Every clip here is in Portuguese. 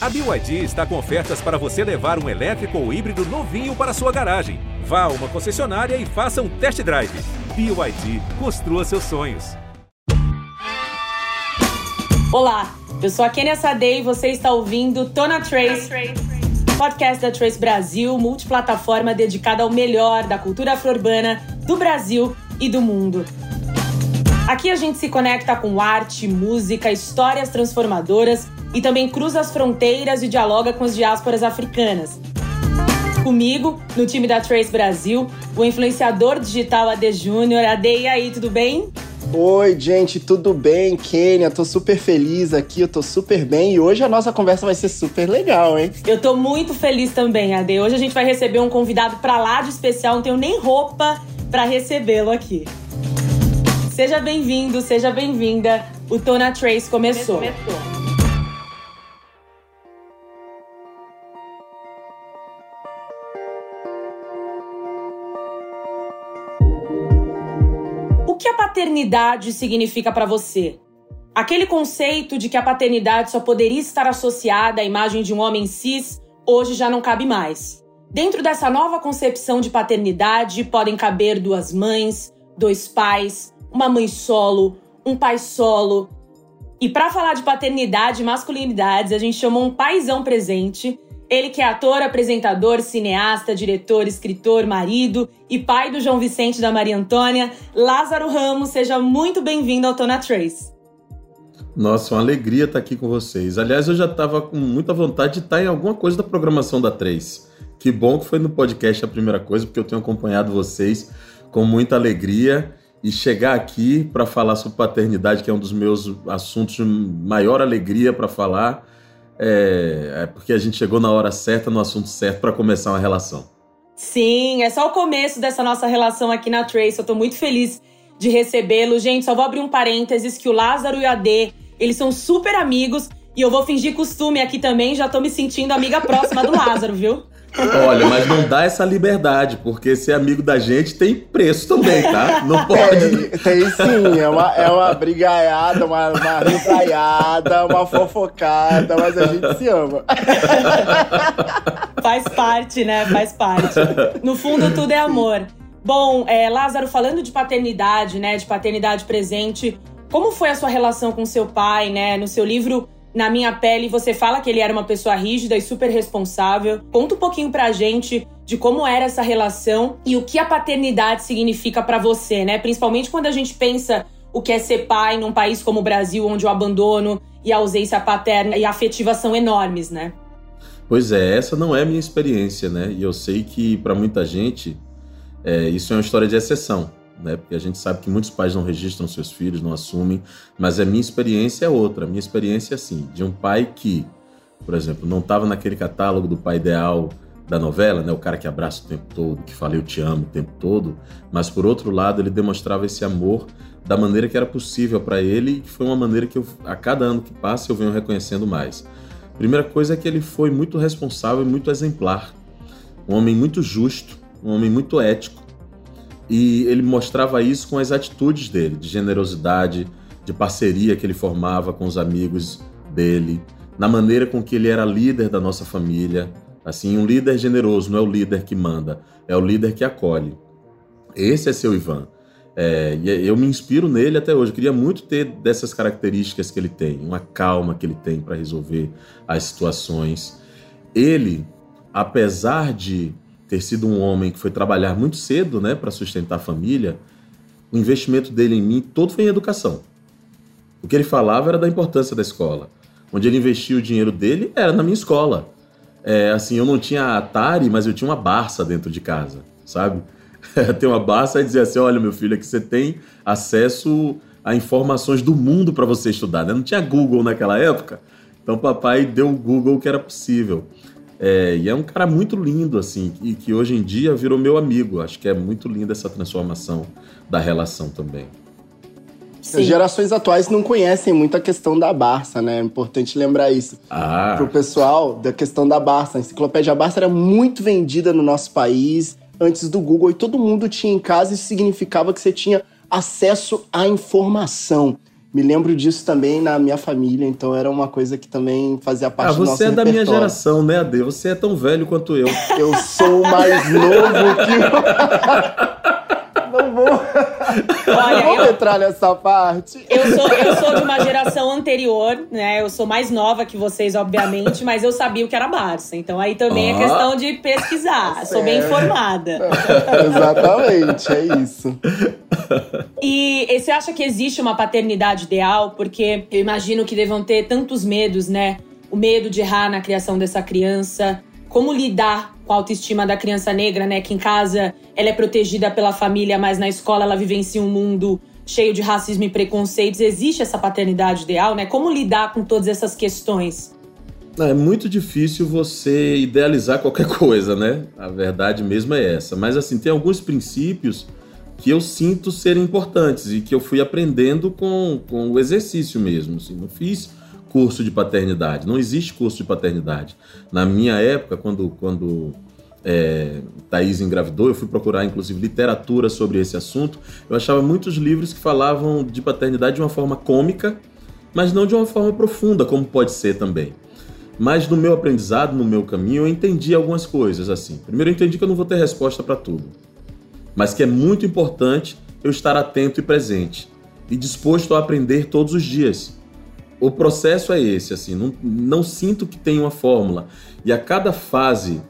A BYD está com ofertas para você levar um elétrico ou híbrido novinho para sua garagem. Vá a uma concessionária e faça um test drive. BYD, construa seus sonhos. Olá, eu sou a Kenia Sade e você está ouvindo Tona Trace, podcast da Trace Brasil, multiplataforma dedicada ao melhor da cultura afro-urbana do Brasil e do mundo. Aqui a gente se conecta com arte, música, histórias transformadoras e também cruza as fronteiras e dialoga com as diásporas africanas. Comigo, no time da Trace Brasil, o influenciador digital AD Júnior. AD, e aí, tudo bem? Oi, gente, tudo bem? Kênia, tô super feliz aqui, eu tô super bem e hoje a nossa conversa vai ser super legal, hein? Eu tô muito feliz também, AD. Hoje a gente vai receber um convidado pra lá de especial, não tenho nem roupa para recebê-lo aqui. Seja bem-vindo, seja bem-vinda. O Tona Trace começou. começou. Paternidade significa para você? Aquele conceito de que a paternidade só poderia estar associada à imagem de um homem cis hoje já não cabe mais. Dentro dessa nova concepção de paternidade podem caber duas mães, dois pais, uma mãe solo, um pai solo. E para falar de paternidade e masculinidades, a gente chamou um paizão presente ele que é ator, apresentador, cineasta, diretor, escritor, marido e pai do João Vicente da Maria Antônia, Lázaro Ramos, seja muito bem-vindo ao Tona Trace. Nossa, uma alegria estar aqui com vocês. Aliás, eu já estava com muita vontade de estar em alguma coisa da programação da Trace. Que bom que foi no podcast a primeira coisa, porque eu tenho acompanhado vocês com muita alegria e chegar aqui para falar sobre paternidade, que é um dos meus assuntos de maior alegria para falar é, é porque a gente chegou na hora certa, no assunto certo, para começar uma relação. Sim, é só o começo dessa nossa relação aqui na Trace. Eu tô muito feliz de recebê-lo. Gente, só vou abrir um parênteses que o Lázaro e o AD, eles são super amigos. E eu vou fingir costume aqui também, já tô me sentindo amiga próxima do Lázaro, viu? Olha, mas não dá essa liberdade, porque ser amigo da gente tem preço também, tá? Não pode. Tem, tem sim, é uma, é uma brigaiada, uma, uma risaiada, uma fofocada, mas a gente se ama. Faz parte, né? Faz parte. No fundo, tudo é amor. Bom, é, Lázaro, falando de paternidade, né? De paternidade presente, como foi a sua relação com seu pai, né? No seu livro na minha pele, você fala que ele era uma pessoa rígida e super responsável. Conta um pouquinho pra gente de como era essa relação e o que a paternidade significa para você, né? Principalmente quando a gente pensa o que é ser pai num país como o Brasil, onde o abandono e a ausência paterna e afetiva são enormes, né? Pois é, essa não é a minha experiência, né? E eu sei que para muita gente é, isso é uma história de exceção né? Porque a gente sabe que muitos pais não registram seus filhos, não assumem, mas a minha experiência é outra. A minha experiência é assim, de um pai que, por exemplo, não estava naquele catálogo do pai ideal da novela, né? O cara que abraça o tempo todo, que fala eu te amo o tempo todo, mas por outro lado, ele demonstrava esse amor da maneira que era possível para ele e que foi uma maneira que eu, a cada ano que passa eu venho reconhecendo mais. Primeira coisa é que ele foi muito responsável e muito exemplar. Um homem muito justo, um homem muito ético, e ele mostrava isso com as atitudes dele, de generosidade, de parceria que ele formava com os amigos dele, na maneira com que ele era líder da nossa família. Assim, um líder generoso não é o líder que manda, é o líder que acolhe. Esse é seu Ivan. É, e eu me inspiro nele até hoje. Eu queria muito ter dessas características que ele tem, uma calma que ele tem para resolver as situações. Ele, apesar de ter sido um homem que foi trabalhar muito cedo, né, para sustentar a família, o investimento dele em mim todo foi em educação. O que ele falava era da importância da escola. Onde ele investia o dinheiro dele era na minha escola. É, assim, eu não tinha Atari, mas eu tinha uma Barça dentro de casa, sabe? Tem uma Barça e dizia assim: olha, meu filho, aqui você tem acesso a informações do mundo para você estudar. Né? Não tinha Google naquela época, então papai deu o Google que era possível. É, e é um cara muito lindo, assim, e que hoje em dia virou meu amigo. Acho que é muito linda essa transformação da relação também. Sim. As gerações atuais não conhecem muito a questão da Barça, né? É importante lembrar isso. Ah. Pro pessoal, da questão da Barça. A enciclopédia Barça era muito vendida no nosso país antes do Google e todo mundo tinha em casa. Isso significava que você tinha acesso à informação. Me lembro disso também na minha família, então era uma coisa que também fazia parte ah, do nosso você é da minha geração, né, Ade? Você é tão velho quanto eu. Eu sou mais novo que... Não vou, Olha, vou eu- entrar nessa parte. Eu sou, eu sou de uma geração anterior, né? Eu sou mais nova que vocês, obviamente, mas eu sabia o que era Barça. Então aí também é Ah. questão de pesquisar. Sou bem informada. Exatamente, é isso. E, e você acha que existe uma paternidade ideal? Porque eu imagino que devam ter tantos medos, né? O medo de errar na criação dessa criança. Como lidar com a autoestima da criança negra, né? Que em casa ela é protegida pela família, mas na escola ela vivencia um mundo cheio de racismo e preconceitos. Existe essa paternidade ideal, né? Como lidar com todas essas questões? É muito difícil você idealizar qualquer coisa, né? A verdade mesmo é essa. Mas assim, tem alguns princípios que eu sinto serem importantes e que eu fui aprendendo com, com o exercício mesmo. Assim, não fiz curso de paternidade, não existe curso de paternidade. Na minha época, quando, quando é, Thaís engravidou, eu fui procurar inclusive literatura sobre esse assunto. Eu achava muitos livros que falavam de paternidade de uma forma cômica, mas não de uma forma profunda, como pode ser também. Mas no meu aprendizado, no meu caminho, eu entendi algumas coisas assim. Primeiro, eu entendi que eu não vou ter resposta para tudo, mas que é muito importante eu estar atento e presente e disposto a aprender todos os dias. O processo é esse, assim, não, não sinto que tem uma fórmula. E a cada fase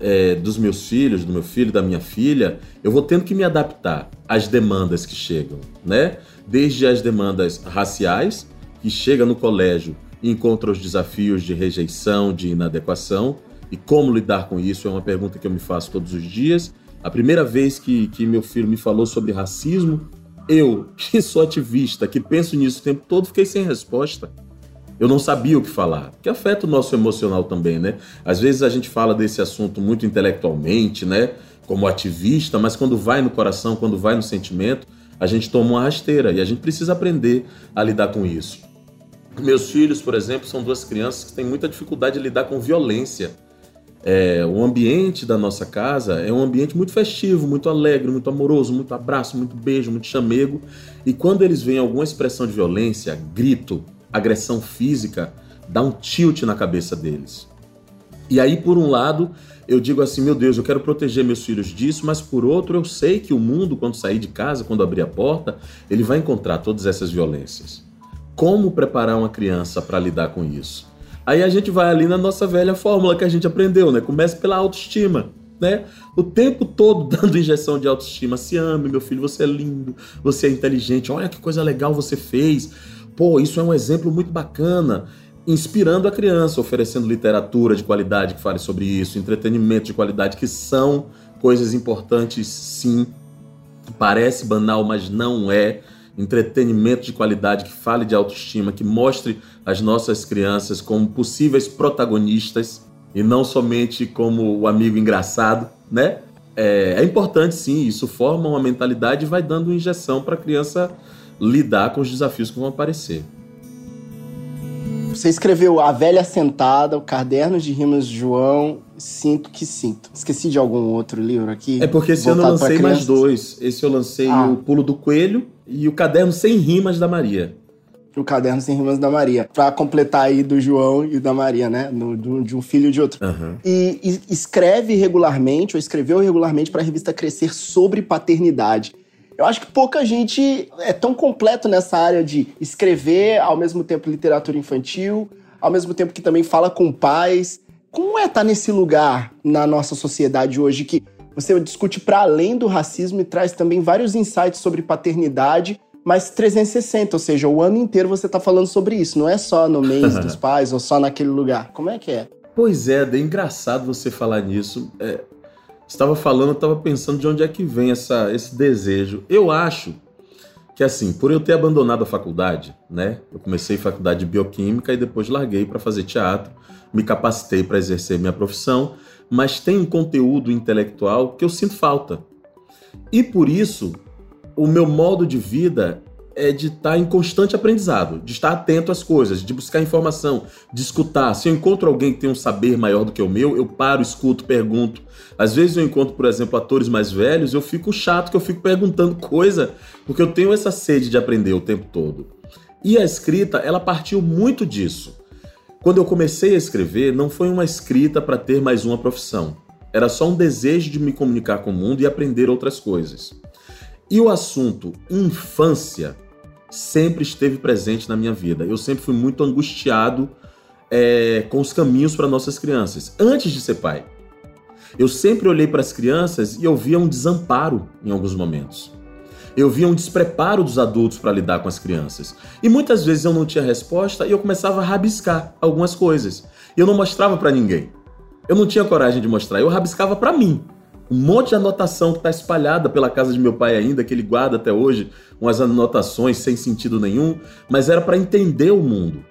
é, dos meus filhos, do meu filho, da minha filha, eu vou tendo que me adaptar às demandas que chegam, né? Desde as demandas raciais, que chega no colégio e encontra os desafios de rejeição, de inadequação, e como lidar com isso é uma pergunta que eu me faço todos os dias. A primeira vez que, que meu filho me falou sobre racismo, eu, que sou ativista, que penso nisso o tempo todo, fiquei sem resposta. Eu não sabia o que falar, que afeta o nosso emocional também, né? Às vezes a gente fala desse assunto muito intelectualmente, né? Como ativista, mas quando vai no coração, quando vai no sentimento, a gente toma uma rasteira e a gente precisa aprender a lidar com isso. Meus filhos, por exemplo, são duas crianças que têm muita dificuldade de lidar com violência. É, o ambiente da nossa casa é um ambiente muito festivo, muito alegre, muito amoroso, muito abraço, muito beijo, muito chamego. E quando eles veem alguma expressão de violência, grito, agressão física, dá um tilt na cabeça deles. E aí, por um lado, eu digo assim: meu Deus, eu quero proteger meus filhos disso, mas por outro, eu sei que o mundo, quando sair de casa, quando abrir a porta, ele vai encontrar todas essas violências. Como preparar uma criança para lidar com isso? Aí a gente vai ali na nossa velha fórmula que a gente aprendeu, né? Começa pela autoestima, né? O tempo todo dando injeção de autoestima. Se ame, meu filho, você é lindo, você é inteligente, olha que coisa legal você fez. Pô, isso é um exemplo muito bacana. Inspirando a criança, oferecendo literatura de qualidade que fale sobre isso, entretenimento de qualidade, que são coisas importantes, sim. Parece banal, mas não é entretenimento de qualidade que fale de autoestima, que mostre as nossas crianças como possíveis protagonistas e não somente como o amigo engraçado, né? É, é importante sim, isso forma uma mentalidade e vai dando injeção para a criança lidar com os desafios que vão aparecer. Você escreveu A Velha Sentada, o Caderno de Rimas de João, Sinto que Sinto. Esqueci de algum outro livro aqui? É porque esse ano eu lancei mais dois. Esse eu lancei Ah. o Pulo do Coelho e o Caderno Sem Rimas da Maria. O Caderno Sem Rimas da Maria. Pra completar aí do João e da Maria, né? No- do- de um filho e de outro. Aham. E, e escreve regularmente, ou escreveu regularmente para a revista Crescer sobre paternidade. Eu acho que pouca gente é tão completo nessa área de escrever, ao mesmo tempo literatura infantil, ao mesmo tempo que também fala com pais. Como é estar nesse lugar na nossa sociedade hoje que você discute para além do racismo e traz também vários insights sobre paternidade, mas 360, ou seja, o ano inteiro você está falando sobre isso, não é só no mês dos pais ou só naquele lugar. Como é que é? Pois é, é engraçado você falar nisso. É, estava falando, eu estava pensando de onde é que vem essa, esse desejo. Eu acho que assim, por eu ter abandonado a faculdade, né? Eu comecei faculdade de bioquímica e depois larguei para fazer teatro, me capacitei para exercer minha profissão, mas tem um conteúdo intelectual que eu sinto falta. E por isso, o meu modo de vida é de estar em constante aprendizado, de estar atento às coisas, de buscar informação, de escutar. Se eu encontro alguém que tem um saber maior do que o meu, eu paro, escuto, pergunto. Às vezes eu encontro, por exemplo, atores mais velhos, eu fico chato que eu fico perguntando coisa, porque eu tenho essa sede de aprender o tempo todo. E a escrita, ela partiu muito disso. Quando eu comecei a escrever, não foi uma escrita para ter mais uma profissão. Era só um desejo de me comunicar com o mundo e aprender outras coisas. E o assunto infância sempre esteve presente na minha vida. Eu sempre fui muito angustiado é, com os caminhos para nossas crianças, antes de ser pai. Eu sempre olhei para as crianças e eu via um desamparo em alguns momentos. Eu via um despreparo dos adultos para lidar com as crianças. E muitas vezes eu não tinha resposta e eu começava a rabiscar algumas coisas. E eu não mostrava para ninguém. Eu não tinha coragem de mostrar, eu rabiscava para mim. Um monte de anotação que está espalhada pela casa de meu pai ainda, que ele guarda até hoje, umas anotações sem sentido nenhum, mas era para entender o mundo.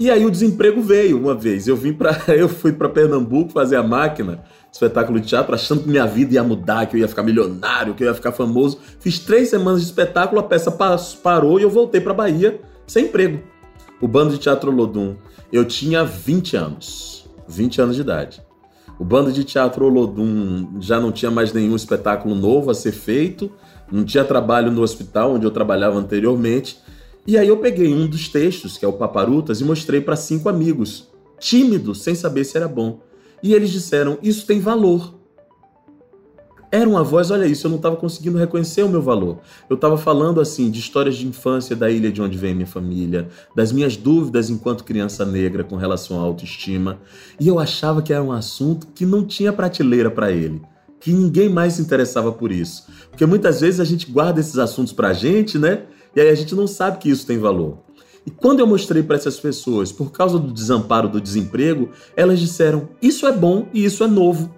E aí o desemprego veio uma vez. Eu vim para eu fui para Pernambuco fazer a máquina, espetáculo de teatro, achando que minha vida ia mudar, que eu ia ficar milionário, que eu ia ficar famoso. Fiz três semanas de espetáculo, a peça parou e eu voltei para Bahia sem emprego. O bando de teatro Lodum. Eu tinha 20 anos, 20 anos de idade. O bando de teatro Olodum já não tinha mais nenhum espetáculo novo a ser feito, não tinha trabalho no hospital onde eu trabalhava anteriormente. E aí eu peguei um dos textos, que é o Paparutas, e mostrei para cinco amigos, tímidos, sem saber se era bom. E eles disseram: Isso tem valor. Era uma voz, olha isso, eu não estava conseguindo reconhecer o meu valor. Eu estava falando assim de histórias de infância da ilha de onde vem minha família, das minhas dúvidas enquanto criança negra com relação à autoestima, e eu achava que era um assunto que não tinha prateleira para ele, que ninguém mais se interessava por isso. Porque muitas vezes a gente guarda esses assuntos para a gente, né? E aí a gente não sabe que isso tem valor. E quando eu mostrei para essas pessoas, por causa do desamparo, do desemprego, elas disseram: Isso é bom e isso é novo.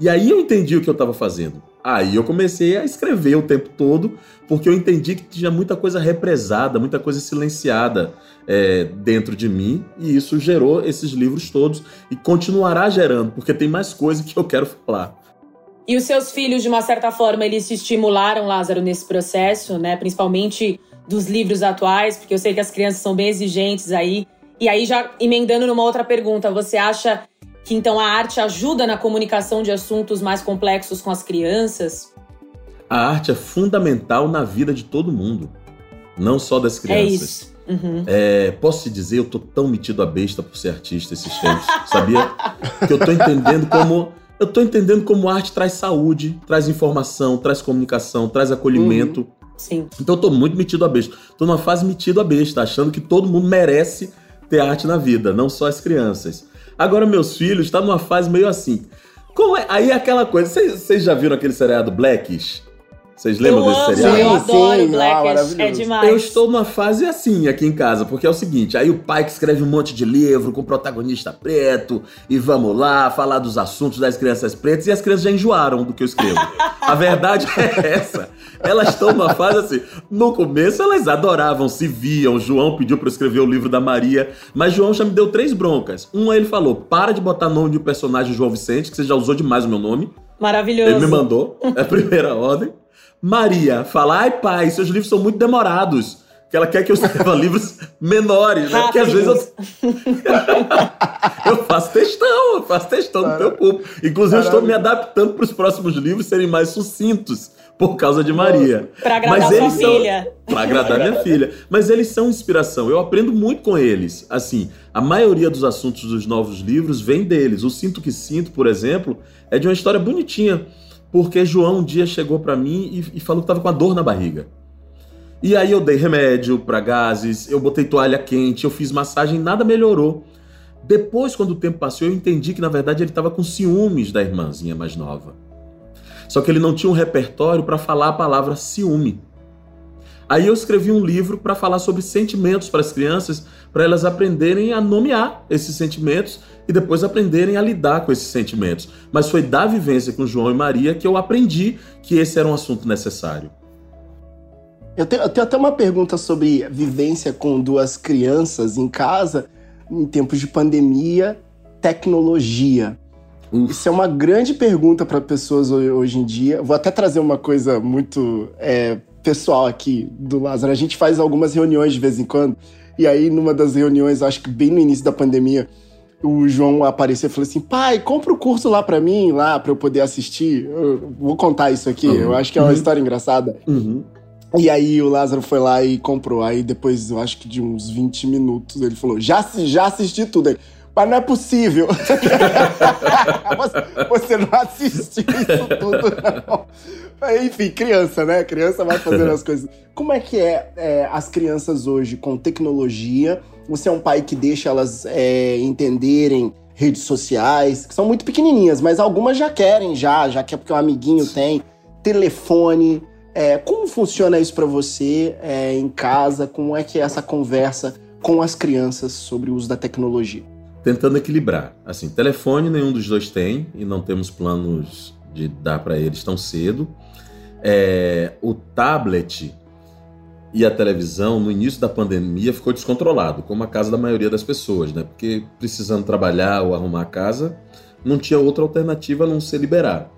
E aí eu entendi o que eu estava fazendo. Aí eu comecei a escrever o tempo todo, porque eu entendi que tinha muita coisa represada, muita coisa silenciada é, dentro de mim, e isso gerou esses livros todos e continuará gerando, porque tem mais coisa que eu quero falar. E os seus filhos, de uma certa forma, eles se estimularam, Lázaro, nesse processo, né? Principalmente dos livros atuais, porque eu sei que as crianças são bem exigentes aí. E aí, já emendando numa outra pergunta, você acha que então a arte ajuda na comunicação de assuntos mais complexos com as crianças? A arte é fundamental na vida de todo mundo, não só das é crianças. É isso. Uhum. É, posso te dizer, eu tô tão metido a besta por ser artista esses tempos, sabia? Que eu tô entendendo como eu tô entendendo como a arte traz saúde, traz informação, traz comunicação, traz acolhimento. Uhum. Sim. Então eu tô muito metido a besta. Tô numa fase metido a besta, achando que todo mundo merece ter arte na vida, não só as crianças. Agora, meus filhos estão tá numa fase meio assim. Como é? Aí é aquela coisa. Vocês já viram aquele seriado Blackish? Vocês lembram eu desse amo, seriado? Eu adoro sim, é demais. Eu estou numa fase assim aqui em casa, porque é o seguinte: aí o pai que escreve um monte de livro com protagonista preto, e vamos lá falar dos assuntos das crianças pretas, e as crianças já enjoaram do que eu escrevo. A verdade é essa. Elas estão numa fase assim. No começo elas adoravam, se viam. João pediu para eu escrever o livro da Maria, mas João já me deu três broncas. Um, ele falou: para de botar nome de um personagem João Vicente, que você já usou demais o meu nome. Maravilhoso. Ele me mandou, é a primeira ordem. Maria fala: ai, pai, seus livros são muito demorados. Que ela quer que eu escreva livros menores, né? Porque às vezes eu. eu faço textão, eu faço textão no teu público. Inclusive, eu estou me adaptando para os próximos livros serem mais sucintos por causa de Maria. Para agradar Mas eles sua filha. Para agradar minha filha. Mas eles são inspiração. Eu aprendo muito com eles. Assim, a maioria dos assuntos dos novos livros vem deles. O Sinto que Sinto, por exemplo, é de uma história bonitinha porque João um dia chegou para mim e, e, falou que estava com a dor na barriga. E aí eu dei remédio para gases, eu botei toalha quente, eu fiz massagem, nada melhorou. Depois, quando o tempo passou, eu entendi que na verdade ele estava com ciúmes da irmãzinha mais nova. Só que ele não tinha um repertório para falar a palavra ciúme. Aí eu escrevi um livro para falar sobre sentimentos para as crianças, para elas aprenderem a nomear esses sentimentos e depois aprenderem a lidar com esses sentimentos. Mas foi da vivência com João e Maria que eu aprendi que esse era um assunto necessário. Eu tenho, eu tenho até uma pergunta sobre vivência com duas crianças em casa, em tempos de pandemia, tecnologia. Uf. Isso é uma grande pergunta para pessoas hoje em dia. Vou até trazer uma coisa muito é, pessoal aqui do Lázaro. A gente faz algumas reuniões de vez em quando. E aí, numa das reuniões, acho que bem no início da pandemia, o João apareceu e falou assim: pai, compra o curso lá para mim, lá para eu poder assistir. Eu vou contar isso aqui, uhum. eu acho que é uma uhum. história engraçada. Uhum. E aí o Lázaro foi lá e comprou. Aí depois, eu acho que de uns 20 minutos, ele falou: já, já assisti tudo. Aí, mas não é possível. você não assistiu isso tudo, não. Enfim, criança, né? Criança vai fazendo as coisas. Como é que é, é, as crianças hoje com tecnologia? Você é um pai que deixa elas é, entenderem redes sociais, que são muito pequenininhas, mas algumas já querem, já, já quer porque o um amiguinho tem. Telefone. É, como funciona isso para você é, em casa? Como é que é essa conversa com as crianças sobre o uso da tecnologia? Tentando equilibrar. Assim, telefone nenhum dos dois tem e não temos planos de dar para eles tão cedo. É, o tablet e a televisão, no início da pandemia, ficou descontrolado, como a casa da maioria das pessoas, né? Porque precisando trabalhar ou arrumar a casa, não tinha outra alternativa a não ser liberar.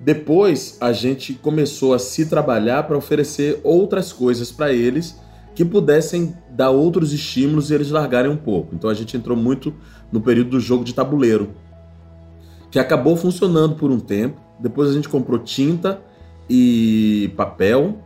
Depois, a gente começou a se trabalhar para oferecer outras coisas para eles que pudessem dar outros estímulos e eles largarem um pouco. Então, a gente entrou muito no período do jogo de tabuleiro, que acabou funcionando por um tempo. Depois, a gente comprou tinta e papel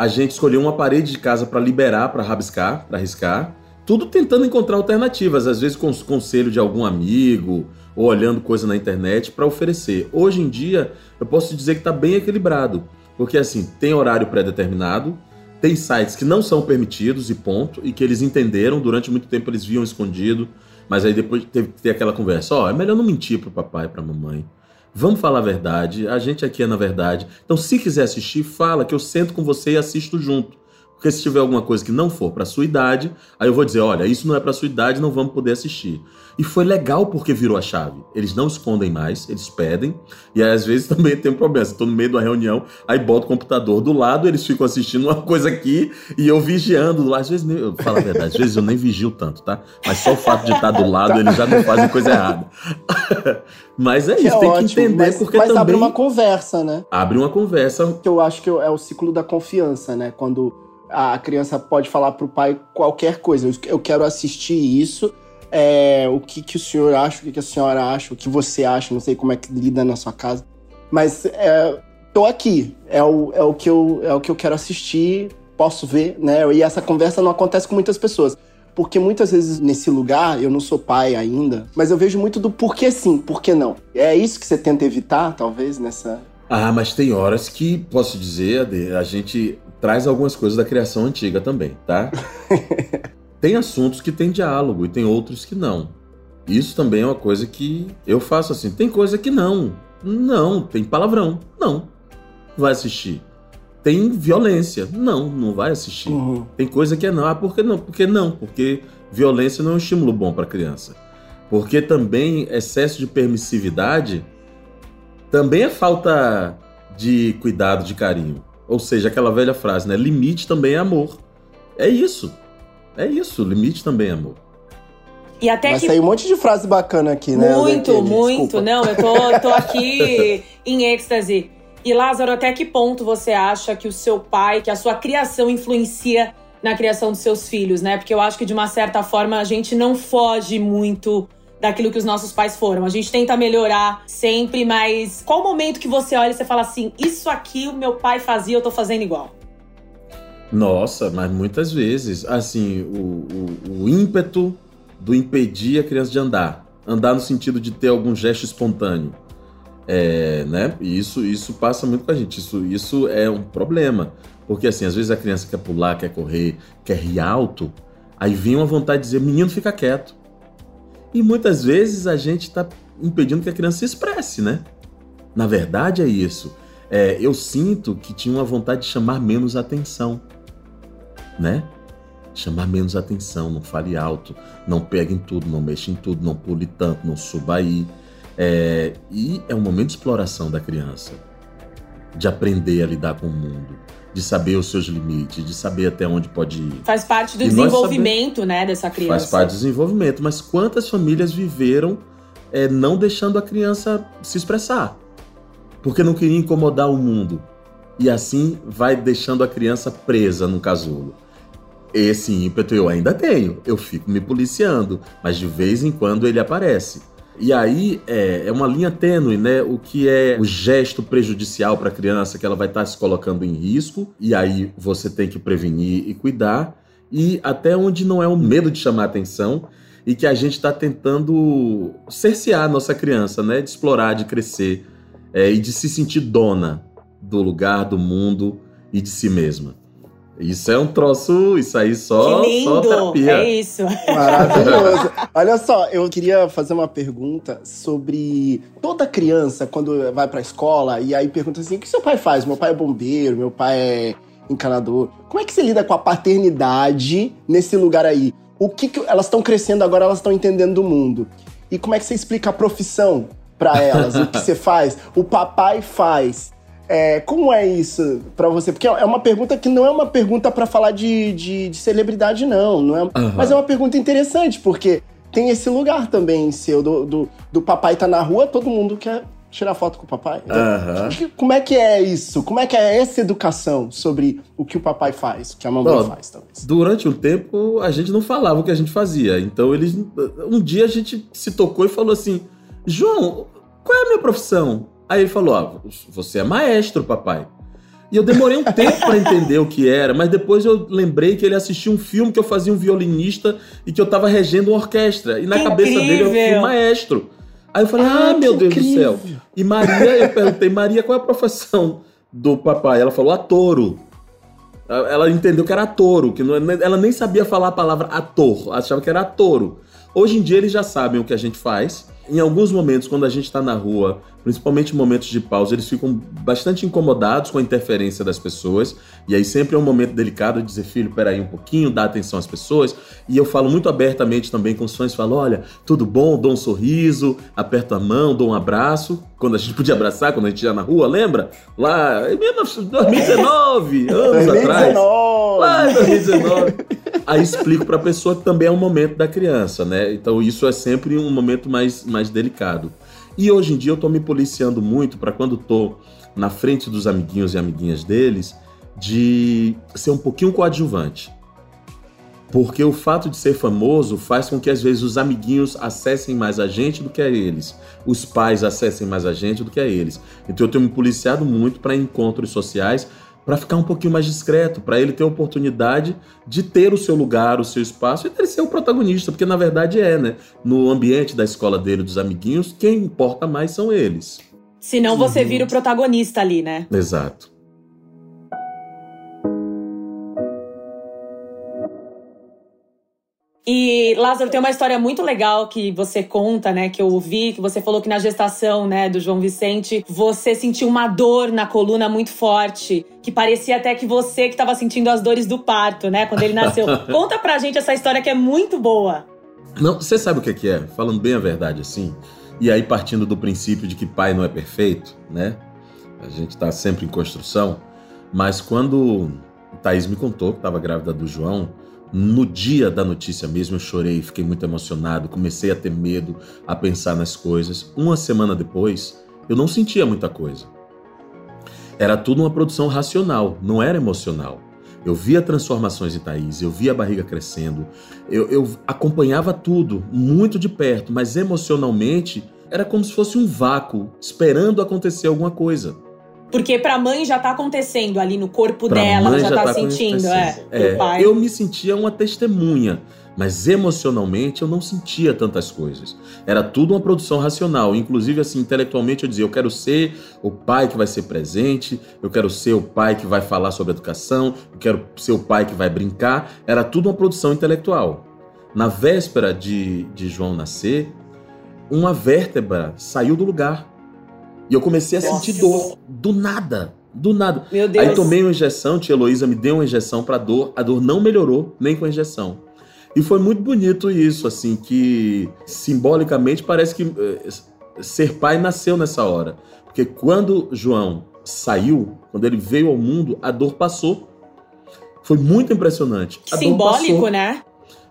a gente escolheu uma parede de casa para liberar, para rabiscar, para riscar. Tudo tentando encontrar alternativas, às vezes com conselho de algum amigo ou olhando coisa na internet para oferecer. Hoje em dia, eu posso dizer que está bem equilibrado, porque assim, tem horário pré-determinado, tem sites que não são permitidos e ponto, e que eles entenderam, durante muito tempo eles viam escondido, mas aí depois teve que ter aquela conversa, ó, oh, é melhor não mentir pro papai e pra mamãe. Vamos falar a verdade, a gente aqui é na verdade. Então, se quiser assistir, fala que eu sento com você e assisto junto. Porque se tiver alguma coisa que não for para sua idade, aí eu vou dizer, olha, isso não é para sua idade, não vamos poder assistir. E foi legal porque virou a chave. Eles não escondem mais, eles pedem. E aí, às vezes também tem um problema. Estou no meio de uma reunião, aí boto o computador do lado, eles ficam assistindo uma coisa aqui e eu vigiando. Às vezes, eu falo a verdade, às vezes eu nem vigio tanto, tá? Mas só o fato de estar do lado, eles já não fazem coisa errada. mas é isso, é tem ótimo, que entender mas, porque mas também... abre uma conversa, né? Abre uma conversa. Que eu acho que é o ciclo da confiança, né? Quando a criança pode falar para o pai qualquer coisa. Eu quero assistir isso. É, o que, que o senhor acha, o que, que a senhora acha, o que você acha, não sei como é que lida na sua casa. Mas é, tô aqui. É o, é, o que eu, é o que eu quero assistir, posso ver, né? E essa conversa não acontece com muitas pessoas. Porque muitas vezes nesse lugar, eu não sou pai ainda, mas eu vejo muito do porquê sim, porquê não. É isso que você tenta evitar, talvez, nessa. Ah, mas tem horas que, posso dizer, a gente traz algumas coisas da criação antiga também, tá? tem assuntos que tem diálogo e tem outros que não. Isso também é uma coisa que eu faço assim. Tem coisa que não. Não, tem palavrão. Não. Vai assistir. Tem violência. Não, não vai assistir. Uhum. Tem coisa que é não. Ah, por que não? Porque não. Porque violência não é um estímulo bom para criança. Porque também excesso de permissividade também é falta de cuidado, de carinho. Ou seja, aquela velha frase, né? Limite também é amor. É isso. É isso, limite também é amor. E até Vai que... sair um monte de frase bacana aqui, né? Muito, muito. Desculpa. Não, eu tô, tô aqui em êxtase. E Lázaro, até que ponto você acha que o seu pai, que a sua criação influencia na criação dos seus filhos, né? Porque eu acho que de uma certa forma a gente não foge muito daquilo que os nossos pais foram. A gente tenta melhorar sempre, mas qual o momento que você olha e você fala assim: isso aqui o meu pai fazia, eu tô fazendo igual? Nossa, mas muitas vezes, assim, o, o, o ímpeto do impedir a criança de andar. Andar no sentido de ter algum gesto espontâneo. É, né? E isso, isso passa muito com a gente. Isso, isso é um problema. Porque, assim, às vezes a criança quer pular, quer correr, quer rir alto, aí vem uma vontade de dizer: menino, fica quieto. E muitas vezes a gente está impedindo que a criança se expresse, né? Na verdade é isso. É, eu sinto que tinha uma vontade de chamar menos atenção, né? Chamar menos atenção, não fale alto, não pegue em tudo, não mexa em tudo, não pule tanto, não suba aí. É, e é um momento de exploração da criança, de aprender a lidar com o mundo de saber os seus limites, de saber até onde pode ir. Faz parte do e desenvolvimento, né, dessa criança. Faz parte do desenvolvimento, mas quantas famílias viveram é, não deixando a criança se expressar? Porque não queria incomodar o mundo. E assim vai deixando a criança presa no casulo. Esse ímpeto eu ainda tenho, eu fico me policiando, mas de vez em quando ele aparece. E aí é, é uma linha tênue, né? O que é o gesto prejudicial para a criança, que ela vai estar tá se colocando em risco, e aí você tem que prevenir e cuidar, e até onde não é o medo de chamar atenção, e que a gente está tentando cercear a nossa criança, né? De explorar, de crescer é, e de se sentir dona do lugar, do mundo e de si mesma. Isso é um troço, isso aí só, que lindo, só terapia. É isso. Maravilhoso. Olha só, eu queria fazer uma pergunta sobre toda criança quando vai pra escola e aí pergunta assim: o que seu pai faz? Meu pai é bombeiro, meu pai é encanador. Como é que você lida com a paternidade nesse lugar aí? O que, que elas estão crescendo agora, elas estão entendendo do mundo. E como é que você explica a profissão para elas? o que você faz? O papai faz. É, como é isso para você? Porque é uma pergunta que não é uma pergunta para falar de, de, de, celebridade, não. não é, uhum. Mas é uma pergunta interessante, porque tem esse lugar também seu, do, do, do, papai tá na rua, todo mundo quer tirar foto com o papai. Uhum. Como é que é isso? Como é que é essa educação sobre o que o papai faz, o que a mamãe Bom, faz, talvez? Durante um tempo, a gente não falava o que a gente fazia. Então, eles. Um dia a gente se tocou e falou assim: João, qual é a minha profissão? Aí ele falou: ah, você é maestro, papai. E eu demorei um tempo para entender o que era, mas depois eu lembrei que ele assistiu um filme que eu fazia um violinista e que eu tava regendo uma orquestra. E na que cabeça incrível. dele eu fui maestro. Aí eu falei: ah, ah meu Deus incrível. do céu. E Maria, eu perguntei: Maria, qual é a profissão do papai? Ela falou: atoro. Ela entendeu que era atoro, que não, é, ela nem sabia falar a palavra ator, achava que era atoro. Hoje em dia eles já sabem o que a gente faz em alguns momentos, quando a gente está na rua, principalmente em momentos de pausa, eles ficam bastante incomodados com a interferência das pessoas. E aí sempre é um momento delicado de dizer, filho, peraí um pouquinho, dá atenção às pessoas. E eu falo muito abertamente também com os fãs, falo, olha, tudo bom, dou um sorriso, aperto a mão, dou um abraço. Quando a gente podia abraçar, quando a gente ia na rua, lembra? Lá em 2019, anos 2019. atrás. Lá em 2019. Aí explico para a pessoa que também é um momento da criança, né? Então isso é sempre um momento mais, mais delicado. E hoje em dia eu tô me policiando muito para quando tô na frente dos amiguinhos e amiguinhas deles, de ser um pouquinho coadjuvante. Porque o fato de ser famoso faz com que às vezes os amiguinhos acessem mais a gente do que a eles, os pais acessem mais a gente do que a eles. Então eu tenho me policiado muito para encontros sociais, para ficar um pouquinho mais discreto, para ele ter a oportunidade de ter o seu lugar, o seu espaço e ele ser o protagonista, porque na verdade é, né? No ambiente da escola dele, dos amiguinhos, quem importa mais são eles. Senão você vira o protagonista ali, né? Exato. E, Lázaro, tem uma história muito legal que você conta, né? Que eu ouvi, que você falou que na gestação, né, do João Vicente, você sentiu uma dor na coluna muito forte, que parecia até que você que estava sentindo as dores do parto, né, quando ele nasceu. Conta pra gente essa história que é muito boa. Não, você sabe o que é? Falando bem a verdade assim, e aí partindo do princípio de que pai não é perfeito, né? A gente tá sempre em construção, mas quando Thaís me contou que estava grávida do João, no dia da notícia mesmo, eu chorei, fiquei muito emocionado, comecei a ter medo, a pensar nas coisas. Uma semana depois, eu não sentia muita coisa. Era tudo uma produção racional, não era emocional. Eu via transformações em Thaís, eu via a barriga crescendo, eu, eu acompanhava tudo muito de perto, mas emocionalmente era como se fosse um vácuo, esperando acontecer alguma coisa. Porque pra mãe já tá acontecendo ali no corpo pra dela, ela já, já tá, tá sentindo, é, é. pai. Eu me sentia uma testemunha, mas emocionalmente eu não sentia tantas coisas. Era tudo uma produção racional, inclusive assim, intelectualmente eu dizia, eu quero ser o pai que vai ser presente, eu quero ser o pai que vai falar sobre educação, eu quero ser o pai que vai brincar, era tudo uma produção intelectual. Na véspera de, de João nascer, uma vértebra saiu do lugar e eu comecei a Nossa. sentir dor do nada. Do nada. Meu Deus. Aí tomei uma injeção, tia Heloísa me deu uma injeção para dor. A dor não melhorou, nem com a injeção. E foi muito bonito isso, assim, que simbolicamente parece que eh, ser pai nasceu nessa hora. Porque quando João saiu, quando ele veio ao mundo, a dor passou. Foi muito impressionante. A Simbólico, né?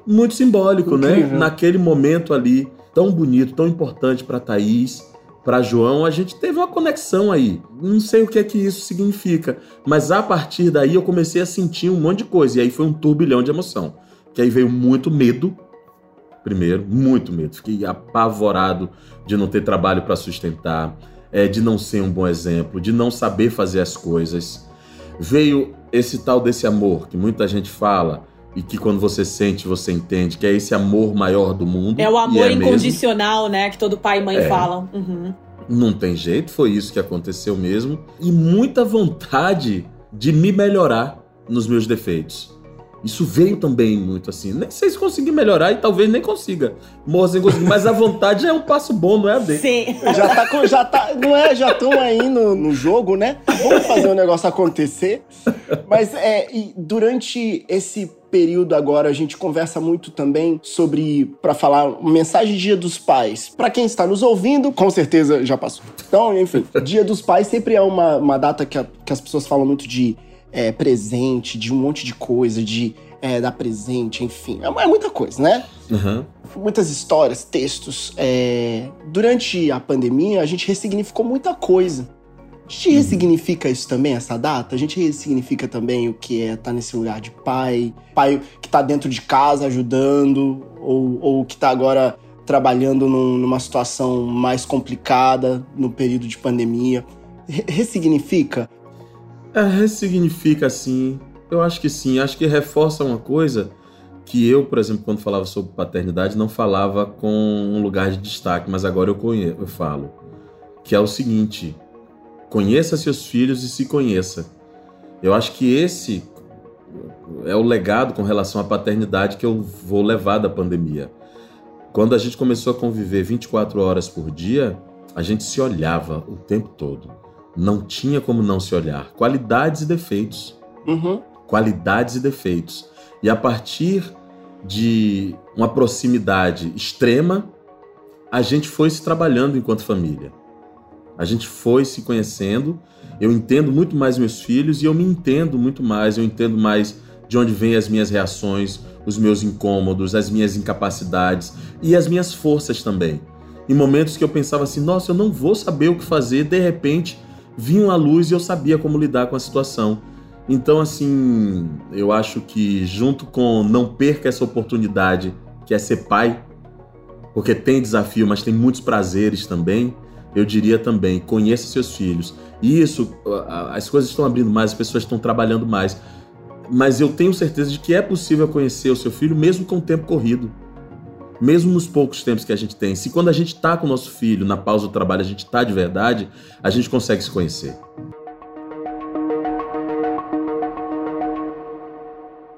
Muito simbólico, né? Incrível. né? Naquele momento ali, tão bonito, tão importante para Thaís para João, a gente teve uma conexão aí. Não sei o que é que isso significa, mas a partir daí eu comecei a sentir um monte de coisa e aí foi um turbilhão de emoção. Que aí veio muito medo, primeiro, muito medo. Fiquei apavorado de não ter trabalho para sustentar, é, de não ser um bom exemplo, de não saber fazer as coisas. Veio esse tal desse amor que muita gente fala e que quando você sente, você entende, que é esse amor maior do mundo. É o amor é incondicional, mesmo. né? Que todo pai e mãe é. falam. Uhum. Não tem jeito, foi isso que aconteceu mesmo. E muita vontade de me melhorar nos meus defeitos. Isso veio também muito assim. Nem sei se conseguir melhorar e talvez nem consiga. Morra sem conseguir, mas a vontade é um passo bom, não é a dele. Sim. Já tá, com, já tá, não é? Já estão aí no, no jogo, né? Vamos fazer o negócio acontecer. Mas é, durante esse período agora a gente conversa muito também sobre para falar mensagem Dia dos Pais. Para quem está nos ouvindo, com certeza já passou. Então, enfim, Dia dos Pais sempre é uma, uma data que, a, que as pessoas falam muito de é, presente, de um monte de coisa, de é, dar presente, enfim. É, é muita coisa, né? Uhum. Muitas histórias, textos. É... Durante a pandemia, a gente ressignificou muita coisa. A gente ressignifica isso também, essa data? A gente ressignifica também o que é estar tá nesse lugar de pai, pai que está dentro de casa ajudando, ou, ou que está agora trabalhando num, numa situação mais complicada no período de pandemia. Ressignifica é, ressignifica assim. Eu acho que sim. Acho que reforça uma coisa que eu, por exemplo, quando falava sobre paternidade, não falava com um lugar de destaque, mas agora eu, conheço, eu falo. Que é o seguinte: conheça seus filhos e se conheça. Eu acho que esse é o legado com relação à paternidade que eu vou levar da pandemia. Quando a gente começou a conviver 24 horas por dia, a gente se olhava o tempo todo. Não tinha como não se olhar. Qualidades e defeitos. Uhum. Qualidades e defeitos. E a partir de uma proximidade extrema, a gente foi se trabalhando enquanto família. A gente foi se conhecendo. Eu entendo muito mais meus filhos e eu me entendo muito mais. Eu entendo mais de onde vêm as minhas reações, os meus incômodos, as minhas incapacidades e as minhas forças também. Em momentos que eu pensava assim, nossa, eu não vou saber o que fazer, de repente vinham à luz e eu sabia como lidar com a situação. Então, assim, eu acho que junto com não perca essa oportunidade, que é ser pai, porque tem desafio, mas tem muitos prazeres também, eu diria também, conheça seus filhos. E isso, as coisas estão abrindo mais, as pessoas estão trabalhando mais. Mas eu tenho certeza de que é possível conhecer o seu filho mesmo com o tempo corrido mesmo nos poucos tempos que a gente tem, se quando a gente está com o nosso filho na pausa do trabalho, a gente está de verdade, a gente consegue se conhecer.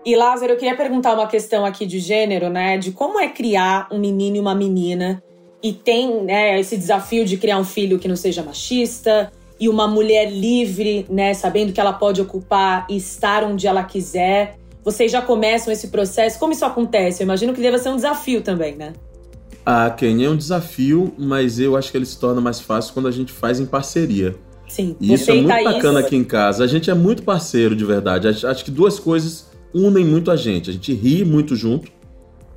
E Lázaro, eu queria perguntar uma questão aqui de gênero, né? De como é criar um menino e uma menina e tem né, esse desafio de criar um filho que não seja machista e uma mulher livre, né? Sabendo que ela pode ocupar e estar onde ela quiser vocês já começam esse processo? Como isso acontece? Eu imagino que deva ser um desafio também, né? Ah, Ken, é um desafio, mas eu acho que ele se torna mais fácil quando a gente faz em parceria. Sim, e isso é muito bacana isso. aqui em casa. A gente é muito parceiro, de verdade. Acho que duas coisas unem muito a gente. A gente ri muito junto,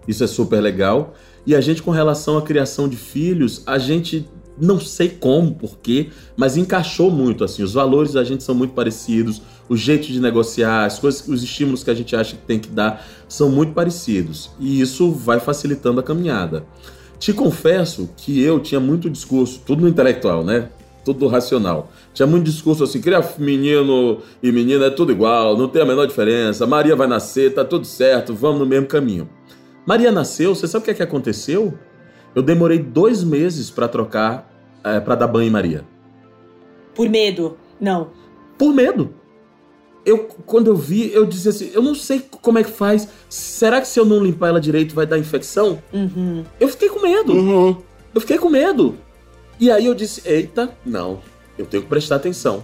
isso é super legal. E a gente, com relação à criação de filhos, a gente não sei como, porquê, mas encaixou muito assim. Os valores da gente são muito parecidos, o jeito de negociar, as coisas, os estímulos que a gente acha que tem que dar são muito parecidos. E isso vai facilitando a caminhada. Te confesso que eu tinha muito discurso, tudo no intelectual, né? Tudo racional. Tinha muito discurso assim, criar menino e menina é tudo igual, não tem a menor diferença. Maria vai nascer, tá tudo certo, vamos no mesmo caminho. Maria nasceu, você sabe o que é que aconteceu? Eu demorei dois meses para trocar, é, para dar banho em Maria. Por medo? Não. Por medo eu, quando eu vi, eu disse assim: eu não sei como é que faz. Será que se eu não limpar ela direito vai dar infecção? Uhum. Eu fiquei com medo. Uhum. Eu fiquei com medo. E aí eu disse: eita, não, eu tenho que prestar atenção.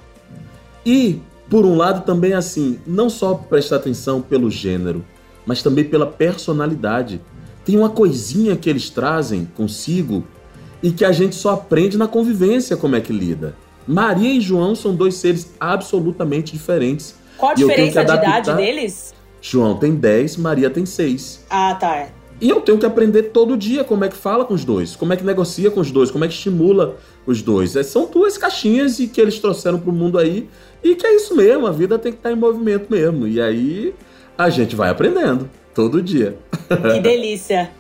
E, por um lado, também assim, não só prestar atenção pelo gênero, mas também pela personalidade. Tem uma coisinha que eles trazem consigo e que a gente só aprende na convivência como é que lida. Maria e João são dois seres absolutamente diferentes. Qual a diferença de idade deles? João tem 10, Maria tem 6. Ah, tá. E eu tenho que aprender todo dia como é que fala com os dois, como é que negocia com os dois, como é que estimula os dois. É, são duas caixinhas e que eles trouxeram para o mundo aí e que é isso mesmo, a vida tem que estar tá em movimento mesmo. E aí a gente vai aprendendo todo dia. Que delícia!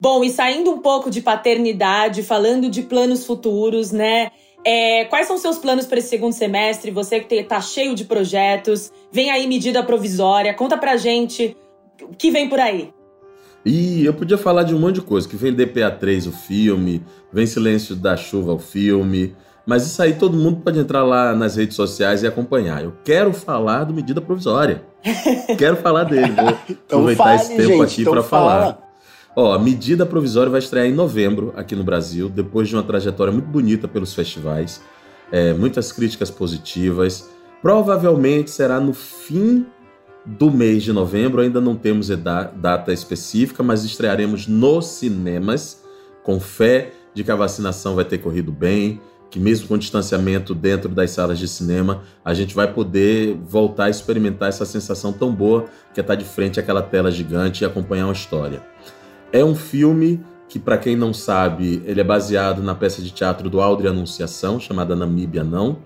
Bom, e saindo um pouco de paternidade, falando de planos futuros, né? É, quais são seus planos para esse segundo semestre? Você que está cheio de projetos, vem aí medida provisória, conta pra gente o que vem por aí. E eu podia falar de um monte de coisa, que vem DPA 3 o filme, vem Silêncio da Chuva o filme, mas isso aí todo mundo pode entrar lá nas redes sociais e acompanhar. Eu quero falar do medida provisória. quero falar dele. Vou então aproveitar fale, esse tempo gente, aqui então para falar. Ó, a medida provisória vai estrear em novembro aqui no Brasil, depois de uma trajetória muito bonita pelos festivais, é, muitas críticas positivas. Provavelmente será no fim do mês de novembro, ainda não temos data específica, mas estrearemos nos cinemas, com fé de que a vacinação vai ter corrido bem, que mesmo com distanciamento dentro das salas de cinema, a gente vai poder voltar a experimentar essa sensação tão boa que é estar de frente àquela tela gigante e acompanhar uma história. É um filme que, para quem não sabe, ele é baseado na peça de teatro do Aldre Anunciação, chamada Namíbia Não,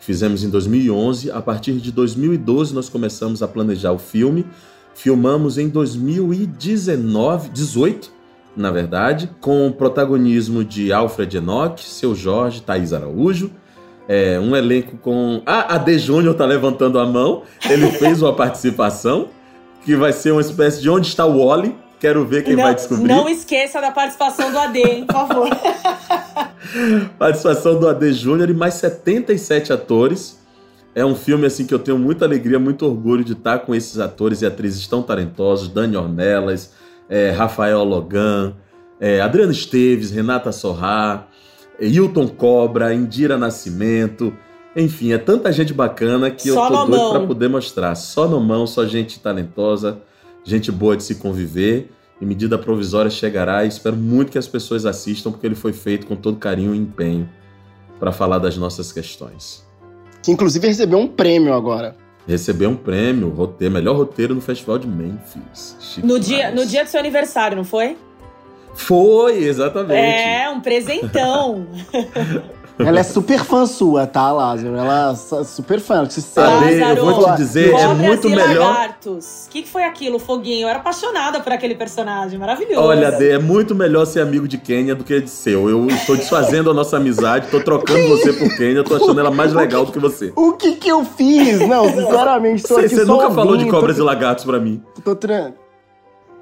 Fizemos em 2011. A partir de 2012 nós começamos a planejar o filme. Filmamos em 2019, 18, na verdade, com o protagonismo de Alfred Enoch, Seu Jorge, Thaís Araújo. É, um elenco com. Ah, a D Júnior tá levantando a mão. Ele fez uma participação que vai ser uma espécie de Onde está o Wally? Quero ver quem não, vai descobrir. Não esqueça da participação do AD, hein, por favor. Participação do AD Júnior e mais 77 atores. É um filme assim que eu tenho muita alegria, muito orgulho de estar com esses atores e atrizes tão talentosos, Dani Ornelas, é, Rafael Logan, é, Adriano Esteves, Renata Sorrá, é, Hilton Cobra, Indira Nascimento, enfim, é tanta gente bacana que só eu tô doido para poder mostrar. Só no mão, só gente talentosa, gente boa de se conviver e medida provisória chegará e espero muito que as pessoas assistam, porque ele foi feito com todo carinho e empenho para falar das nossas questões. Que inclusive recebeu um prêmio agora. Recebeu um prêmio, roteiro, melhor roteiro no Festival de Memphis. no dia, no dia do seu aniversário, não foi? Foi, exatamente. É, um presentão. Ela é super fã sua, tá, Lázaro? Ela é super fã. Se Lázaro, eu vou te dizer, é muito melhor. O que, que foi aquilo, Foguinho? Eu era apaixonada por aquele personagem, maravilhoso. Olha, Dê, é muito melhor ser amigo de Kenya do que de seu. Eu estou desfazendo a nossa amizade, estou trocando você por Kenya, estou achando ela mais legal do que você. O que que eu fiz? Não, sinceramente, estou aqui Você nunca ouvindo, falou de cobras tô... e lagartos pra mim. Tô tra...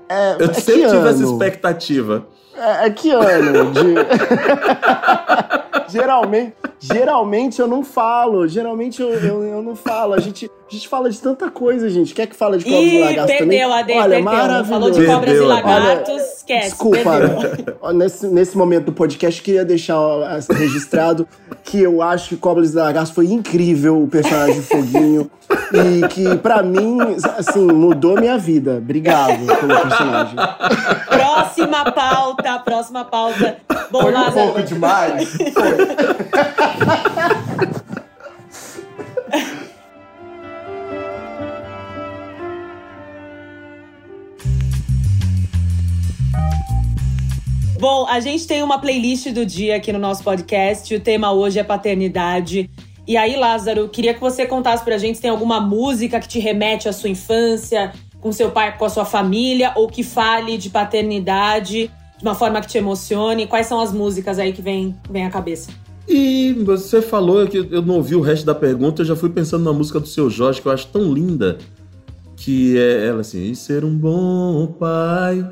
É, eu é sempre tive essa expectativa. É, é que ano? De... geralmente, geralmente eu não falo. Geralmente eu, eu, eu, não falo. A gente, a gente fala de tanta coisa, gente. Quer que fala de cobras e lagartos perdeu, também? Ade, Olha, perdeu. maravilhoso. Falou de cobras perdeu, e lagartos, Olha, esquece. Desculpa, nesse, nesse momento do podcast, queria deixar registrado que eu acho que Cobras e Lagartos foi incrível o personagem Foguinho. e que, pra mim, assim, mudou minha vida. Obrigado pelo personagem. Próxima pauta, próxima pauta. Bom, foi um pouco demais. Foi. Bom, a gente tem uma playlist do dia aqui no nosso podcast. O tema hoje é paternidade. E aí, Lázaro, queria que você contasse pra gente se tem alguma música que te remete à sua infância, com seu pai, com a sua família, ou que fale de paternidade de uma forma que te emocione. Quais são as músicas aí que vem, vem à cabeça? E você falou que eu não ouvi o resto da pergunta, eu já fui pensando na música do seu Jorge, que eu acho tão linda, que é ela assim, e ser um bom pai,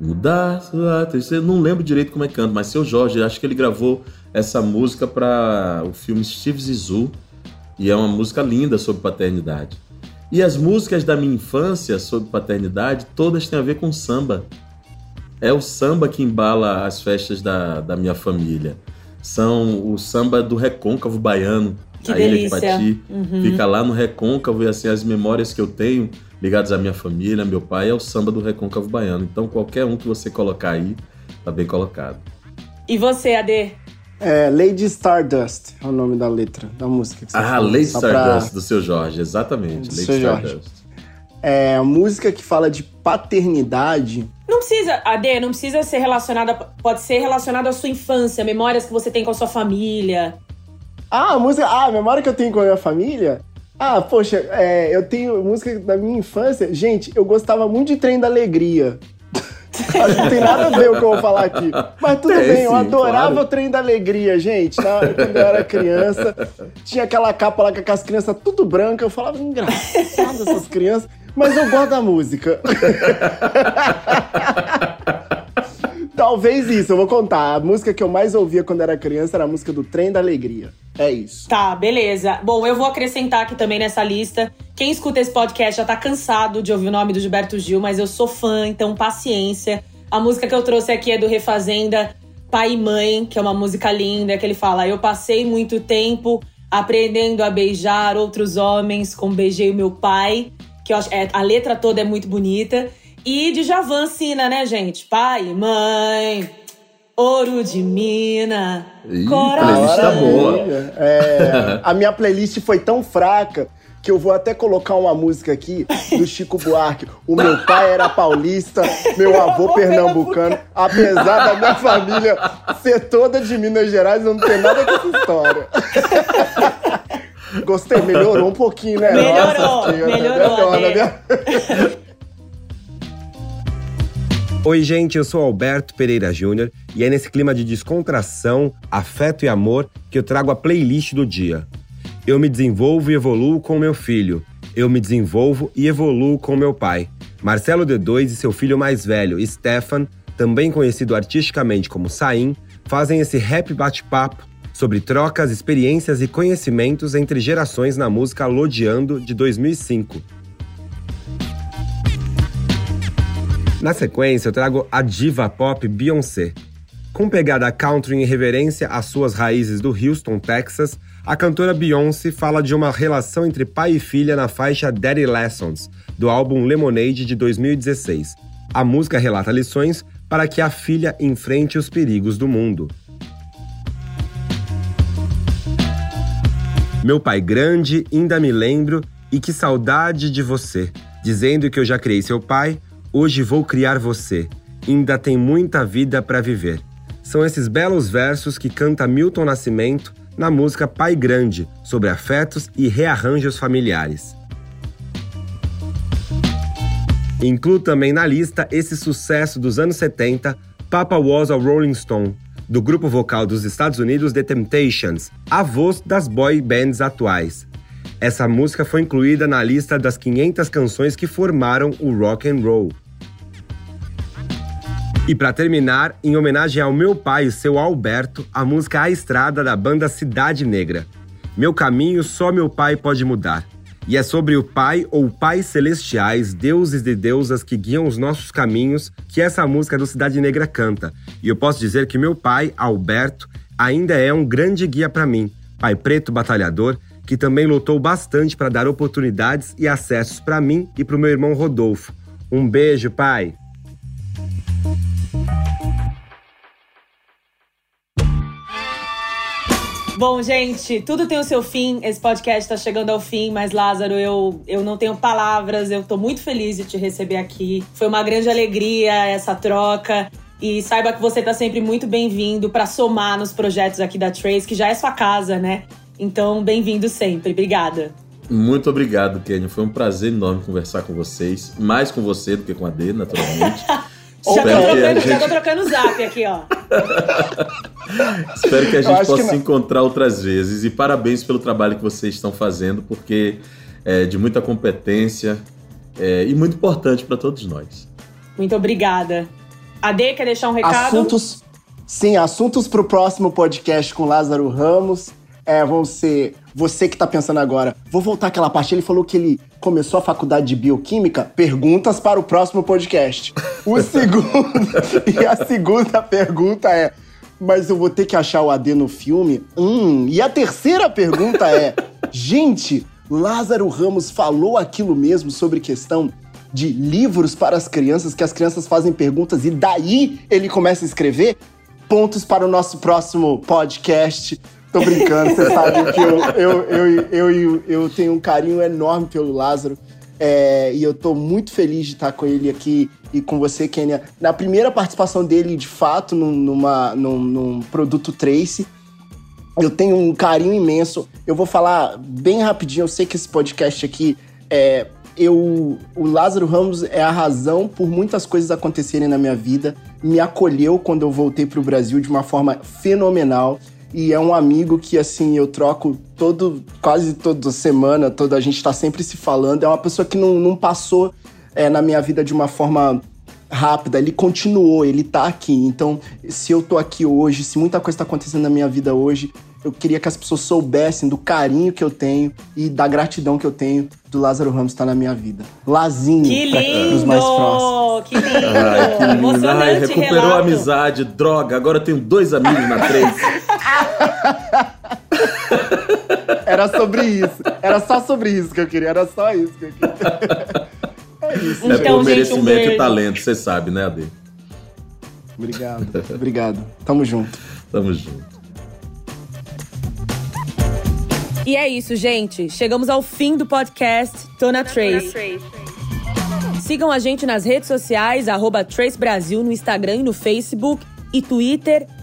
mudar sua terceira. Não lembro direito como é que canta, mas seu Jorge, acho que ele gravou essa música para o filme Steve Zissou e é uma música linda sobre paternidade. E as músicas da minha infância sobre paternidade, todas têm a ver com samba. É o samba que embala as festas da, da minha família. São o samba do recôncavo baiano, que a delícia. Ilha de Pati. Uhum. Fica lá no recôncavo e assim, as memórias que eu tenho ligadas à minha família, meu pai, é o samba do recôncavo baiano. Então qualquer um que você colocar aí, tá bem colocado. E você, Ade? É, Lady Stardust é o nome da letra, da música. Que você ah, falou. Lady Stardust, pra... do seu Jorge, exatamente. Do Lady seu Stardust. Jorge. É, a música que fala de paternidade. Não precisa, Ade, não precisa ser relacionada. Pode ser relacionada à sua infância, memórias que você tem com a sua família. Ah, a música. Ah, a memória que eu tenho com a minha família? Ah, poxa, é, eu tenho música da minha infância. Gente, eu gostava muito de Trem da Alegria. Acho que não tem nada a ver o que eu vou falar aqui. Mas tudo Tem, bem, eu sim, adorava claro. o trem da alegria, gente. Na- quando eu era criança, tinha aquela capa lá com aquelas crianças tudo branca. Eu falava, engraçado essas crianças. Mas eu gosto da música. Talvez isso, eu vou contar. A música que eu mais ouvia quando era criança era a música do Trem da Alegria. É isso. Tá, beleza. Bom, eu vou acrescentar aqui também nessa lista. Quem escuta esse podcast já tá cansado de ouvir o nome do Gilberto Gil, mas eu sou fã, então paciência. A música que eu trouxe aqui é do Refazenda Pai e Mãe, que é uma música linda, que ele fala: Eu passei muito tempo aprendendo a beijar outros homens como beijei o meu pai. Que eu acho, é, a letra toda é muito bonita. E de Javan Sina, né, gente? Pai e mãe, ouro de mina, Ih, coração. playlist tá boa. É, a minha playlist foi tão fraca que eu vou até colocar uma música aqui do Chico Buarque. O meu pai era paulista, meu avô pernambucano. Apesar da minha família ser toda de Minas Gerais, eu não tenho nada com essa história. Gostei, melhorou um pouquinho, né? Melhorou, Nossa, melhorou, melhora, Ade. né? Oi, gente, eu sou Alberto Pereira Júnior e é nesse clima de descontração, afeto e amor que eu trago a playlist do dia. Eu me desenvolvo e evoluo com meu filho. Eu me desenvolvo e evoluo com meu pai. Marcelo D2 e seu filho mais velho, Stefan, também conhecido artisticamente como Saim, fazem esse rap bate-papo sobre trocas, experiências e conhecimentos entre gerações na música Lodiando de 2005. Na sequência, eu trago a diva pop Beyoncé. Com pegada country em reverência às suas raízes do Houston, Texas, a cantora Beyoncé fala de uma relação entre pai e filha na faixa Daddy Lessons, do álbum Lemonade de 2016. A música relata lições para que a filha enfrente os perigos do mundo. Meu pai grande, ainda me lembro, e que saudade de você. Dizendo que eu já criei seu pai, hoje vou criar você. Ainda tem muita vida para viver. São esses belos versos que canta Milton Nascimento na música Pai Grande, sobre afetos e rearranjos familiares. Incluo também na lista esse sucesso dos anos 70, Papa Was a Rolling Stone, do grupo vocal dos Estados Unidos The Temptations, a voz das boy bands atuais. Essa música foi incluída na lista das 500 canções que formaram o rock and roll. E para terminar, em homenagem ao meu pai, o seu Alberto, a música A Estrada da banda Cidade Negra. Meu caminho só meu pai pode mudar. E é sobre o pai ou pais celestiais, deuses e deusas que guiam os nossos caminhos, que essa música do Cidade Negra canta. E eu posso dizer que meu pai, Alberto, ainda é um grande guia para mim, pai preto batalhador, que também lutou bastante para dar oportunidades e acessos para mim e para o meu irmão Rodolfo. Um beijo, pai! Bom, gente, tudo tem o seu fim. Esse podcast tá chegando ao fim, mas Lázaro, eu, eu não tenho palavras. Eu tô muito feliz de te receber aqui. Foi uma grande alegria essa troca. E saiba que você tá sempre muito bem-vindo para somar nos projetos aqui da Trace, que já é sua casa, né? Então, bem-vindo sempre. Obrigada. Muito obrigado, Kenny. Foi um prazer enorme conversar com vocês. Mais com você do que com a D, naturalmente. Já tô, Espero que a trocando, já gente- tô trocando zap aqui, ó. Espero que a gente possa se encontrar outras vezes. E parabéns pelo trabalho que vocês estão fazendo, porque é de muita competência é, e muito importante para todos nós. Muito obrigada. Ade, quer deixar um recado? Assuntos. Sim, assuntos para o próximo podcast com Lázaro Ramos. É, vão ser. Você que tá pensando agora, vou voltar àquela parte. Ele falou que ele começou a faculdade de bioquímica. Perguntas para o próximo podcast. O segundo. e a segunda pergunta é: Mas eu vou ter que achar o AD no filme? Hum. E a terceira pergunta é: Gente, Lázaro Ramos falou aquilo mesmo sobre questão de livros para as crianças, que as crianças fazem perguntas e daí ele começa a escrever? Pontos para o nosso próximo podcast. Tô brincando, você sabe que eu, eu, eu, eu, eu, eu tenho um carinho enorme pelo Lázaro. É, e eu tô muito feliz de estar com ele aqui e com você, Kênia. Na primeira participação dele, de fato, num, numa, num, num produto Trace. Eu tenho um carinho imenso. Eu vou falar bem rapidinho. Eu sei que esse podcast aqui é, eu, o Lázaro Ramos é a razão por muitas coisas acontecerem na minha vida. Me acolheu quando eu voltei para o Brasil de uma forma fenomenal e é um amigo que assim eu troco todo quase toda semana, toda a gente está sempre se falando. É uma pessoa que não, não passou é, na minha vida de uma forma rápida, ele continuou, ele tá aqui. Então, se eu tô aqui hoje, se muita coisa tá acontecendo na minha vida hoje, eu queria que as pessoas soubessem do carinho que eu tenho e da gratidão que eu tenho do Lázaro Ramos estar tá na minha vida. Lazinho, que lindo! os mais próximos. Que lindo! Ai, que lindo. Ai, recuperou relato. a amizade, droga, agora eu tenho dois amigos na três. Era sobre isso. Era só sobre isso que eu queria. Era só isso que eu queria. É isso. Então, é por merecimento um e talento, você sabe, né, Ade? Obrigado. Obrigado. Tamo junto. Tamo junto. E é isso, gente. Chegamos ao fim do podcast Tona Trace. Sigam a gente nas redes sociais, arroba Trace Brasil no Instagram e no Facebook e Twitter,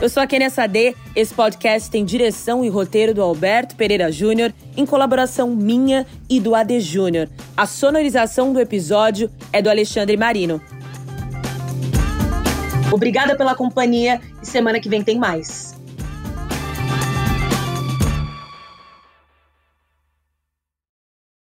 Eu sou a Kenia Sade. Esse podcast tem direção e roteiro do Alberto Pereira Júnior, em colaboração minha e do AD Júnior. A sonorização do episódio é do Alexandre Marino. Obrigada pela companhia e semana que vem tem mais.